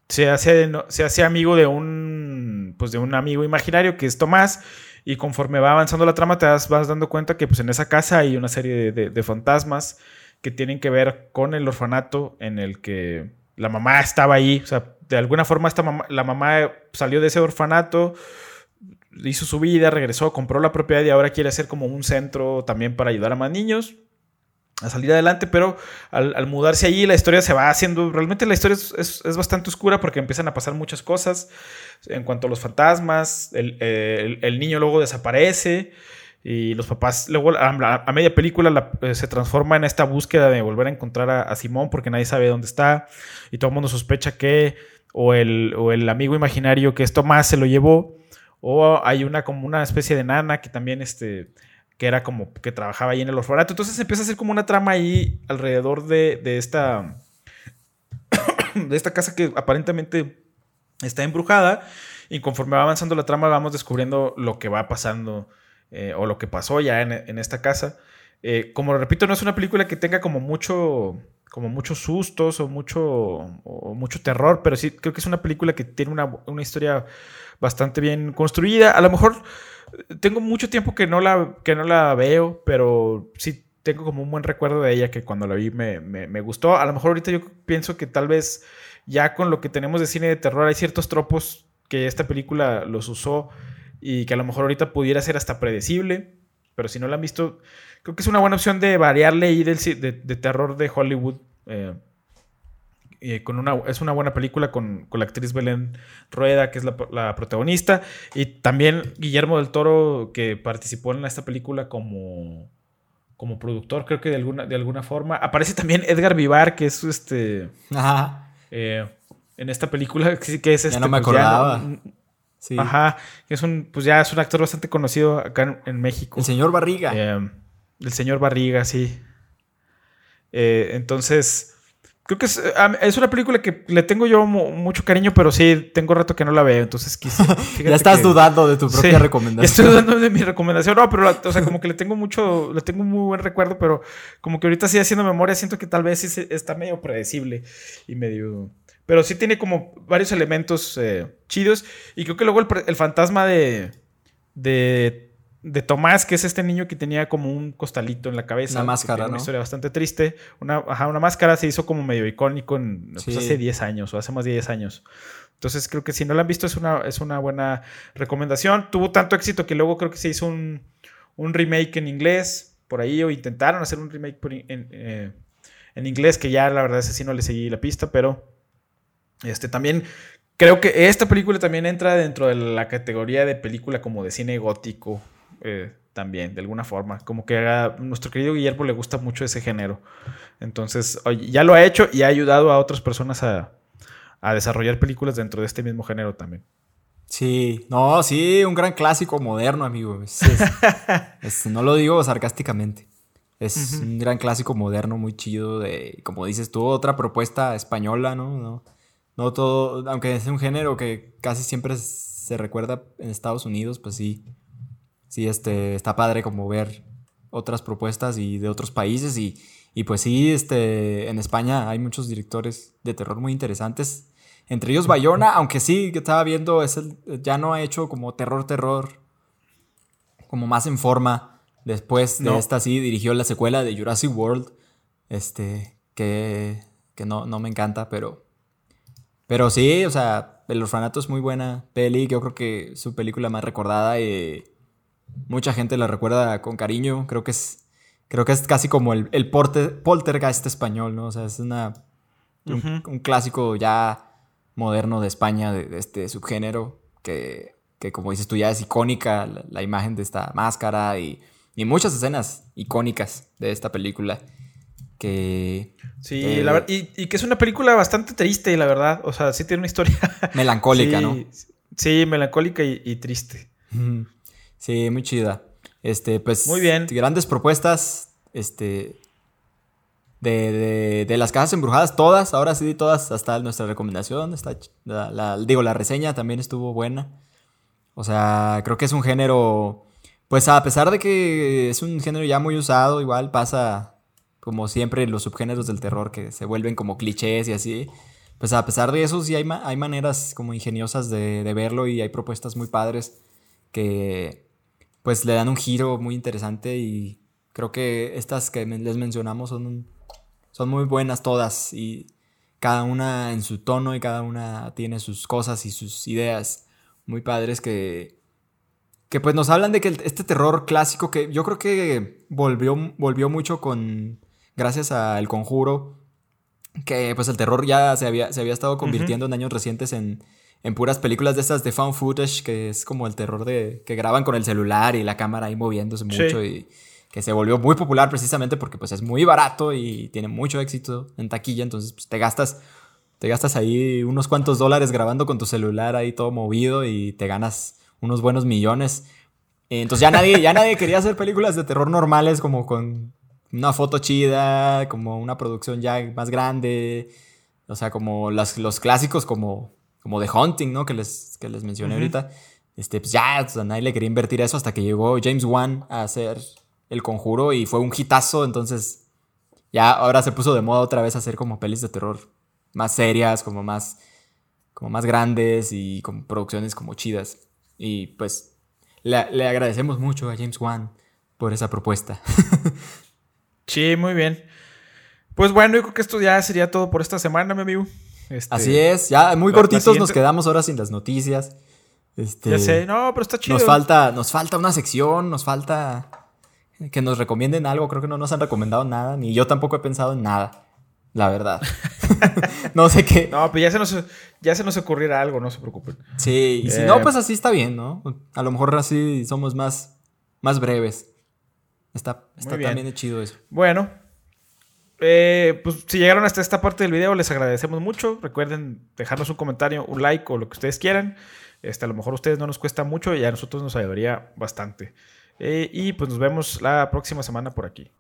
se, hace, se hace amigo de un, pues, de un amigo imaginario que es Tomás, y conforme va avanzando la trama te das- vas dando cuenta que pues, en esa casa hay una serie de, fantasmas que tienen que ver con el orfanato en el que la mamá estaba ahí. O sea, de alguna forma esta mamá- la mamá salió de ese orfanato, hizo su vida, regresó, compró la propiedad y ahora quiere hacer como un centro también para ayudar a más niños a salir adelante, pero al, mudarse allí la historia se va haciendo, realmente la historia es, es- bastante oscura porque empiezan a pasar muchas cosas en cuanto a los fantasmas, el, eh, el- niño luego desaparece y los papás, luego a, media película la- eh, se transforma en esta búsqueda de volver a encontrar a, a Simón porque nadie sabe dónde está y todo el mundo sospecha que o el, o el amigo imaginario que es Tomás se lo llevó o hay una como una especie de nana que también este que era como que trabajaba ahí en el orfanato. Entonces empieza a hacer como una trama ahí alrededor de, de esta [coughs] de esta casa que aparentemente está embrujada y conforme va avanzando la trama vamos descubriendo lo que va pasando eh, o lo que pasó ya en, en esta casa. Eh, como repito, no es una película que tenga como mucho como muchos sustos o mucho o mucho terror, pero sí creo que es una película que tiene una, una historia bastante bien construida. A lo mejor eh, tengo mucho tiempo que no la, que no la veo, pero sí tengo como un buen recuerdo de ella que cuando la vi me, me- me gustó. A lo mejor ahorita yo pienso que tal vez ya con lo que tenemos de cine de terror hay ciertos tropos que esta película los usó y que a lo mejor ahorita pudiera ser hasta predecible, pero si no la han visto, creo que es una buena opción de variarle ahí del, de, de terror de Hollywood. eh, eh, con una, es una buena película con, con la actriz Belén Rueda, que es la, la protagonista, y también Guillermo del Toro, que participó en esta película como, como productor, creo que de alguna, de alguna forma. Aparece también Edgar Vivar, que es este Ajá. eh, en esta película, [laughs] que, sí que es este. no me pues, acordaba. Sí. Ajá, es un, pues ya es un actor bastante conocido acá en, en México. El señor Barriga. Eh, el señor Barriga, sí. Eh, entonces, creo que es, es una película que le tengo yo mu- mucho cariño, pero sí, tengo rato que no la veo, entonces quise... [laughs] ya estás que- dudando de tu propia Sí, recomendación. estoy dudando de mi recomendación. No, pero, la- o sea, como que le tengo mucho, le tengo un muy buen recuerdo, pero como que ahorita sí haciendo memoria siento que tal vez sí está medio predecible y medio... Pero sí tiene como varios elementos eh, chidos y creo que luego el, fantasma de, de, de Tomás, que es este niño que tenía como un costalito en la cabeza. Una máscara, Una ¿no? historia bastante triste. Una, ajá, una máscara se hizo como medio icónico en, pues, hace 10 años o hace más de 10 años. Entonces creo que si no la han visto es una, es una buena recomendación. Tuvo tanto éxito que luego creo que se hizo un, un remake en inglés por ahí o intentaron hacer un remake por in- en, eh, en inglés que ya la verdad es que sí no le seguí la pista, pero este también creo que esta película también entra dentro de la categoría de película como de cine gótico eh, también, de alguna forma. Como que a nuestro querido Guillermo le gusta mucho ese género. Entonces, ya lo ha hecho y ha ayudado a otras personas a, a desarrollar películas dentro de este mismo género también. Sí, no, sí, un gran clásico moderno, amigo. Es- es- [laughs] es- no lo digo sarcásticamente. Es un gran clásico moderno, muy chido. De, como dices tú, otra propuesta española, ¿no? No, no todo, aunque es un género que casi siempre se recuerda en Estados Unidos, pues sí. Sí, este, está padre como ver otras propuestas y de otros países. Y, y pues sí, este, en España hay muchos directores de terror muy interesantes. Entre ellos Bayona, [laughs] aunque sí, que estaba viendo, es el- ya no ha hecho como terror, terror, como más en forma. Después de No. esta sí, dirigió la secuela de Jurassic World, este, que, que no, no me encanta, pero, pero sí, o sea, El Orfanato es muy buena peli, yo creo que su película más recordada y mucha gente la recuerda con cariño, creo que es, creo que es casi como el, el porte- poltergeist español, ¿no? O sea, es una, un, clásico ya moderno de España, de, de este subgénero, que, que como dices tú ya es icónica, la, la imagen de esta máscara y, y muchas escenas icónicas de esta película. Que Sí, Eh, la y, y que es una película bastante triste, la verdad. O sea, sí tiene una historia. [laughs] melancólica, sí, ¿no? Sí, melancólica y, y triste. [laughs] Sí, muy chida. Este, pues. Muy bien. Grandes propuestas. Este. De, de- de las casas embrujadas, todas, ahora sí, todas, hasta nuestra recomendación. Está, ch- la, la- digo, la reseña también estuvo buena. O sea, creo que es un género. Pues a pesar de que es un género ya muy usado, igual pasa como siempre los subgéneros del terror que se vuelven como clichés y así. Pues a pesar de eso, sí hay, hay maneras como ingeniosas de, verlo y hay propuestas muy padres que pues le dan un giro muy interesante y creo que estas que les mencionamos son, son muy buenas todas y cada una en su tono y cada una tiene sus cosas y sus ideas muy padres que, que pues nos hablan de que este terror clásico que yo creo que volvió, volvió mucho con gracias a El Conjuro que pues el terror ya se había, se había estado convirtiendo en años recientes en, en puras películas de estas de found footage, que es como el terror de que graban con el celular y la cámara ahí moviéndose Sí. mucho y que se volvió muy popular precisamente porque pues es muy barato y tiene mucho éxito en taquilla, entonces pues, te gastas te gastas ahí unos cuantos dólares grabando con tu celular ahí todo movido y te ganas unos buenos millones. Entonces ya nadie, ya nadie quería hacer películas de terror normales como con una foto chida, como una producción ya más grande. O sea, como las- los clásicos como, como The Hunting, ¿no? Que les, que les mencioné ahorita. Este, pues ya, o sea, nadie le quería invertir eso hasta que llegó James Wan a hacer El Conjuro y fue un hitazo. Entonces, ya ahora se puso de moda otra vez hacer como pelis de terror más serias, como más, como más grandes y con producciones como chidas. Y pues le, le agradecemos mucho a James Wan por esa propuesta. [laughs] Sí, muy bien. Pues bueno, yo creo que esto ya sería todo por esta semana, mi amigo. Este, Así es, ya muy la- la cortitos nos quedamos ahora sin las noticias. Este, Ya sé, no, pero está chido. nos falta, nos falta una sección, nos falta que nos recomienden algo. Creo que no nos han recomendado nada, ni yo tampoco he pensado en nada, la verdad. [laughs] [laughs] no sé qué. No, pero ya se nos, ya se nos ocurrirá algo, no se preocupen. Sí, y si Eh. no, pues así está bien, ¿no? A lo mejor así somos más, más breves. Está, está bien. también chido eso. Bueno, eh, pues si llegaron hasta esta parte del video, les agradecemos mucho. Recuerden dejarnos un comentario, un like o lo que ustedes quieran. Este, a lo mejor a ustedes no nos cuesta mucho y a nosotros nos ayudaría bastante. Eh, y pues nos vemos la próxima semana por aquí.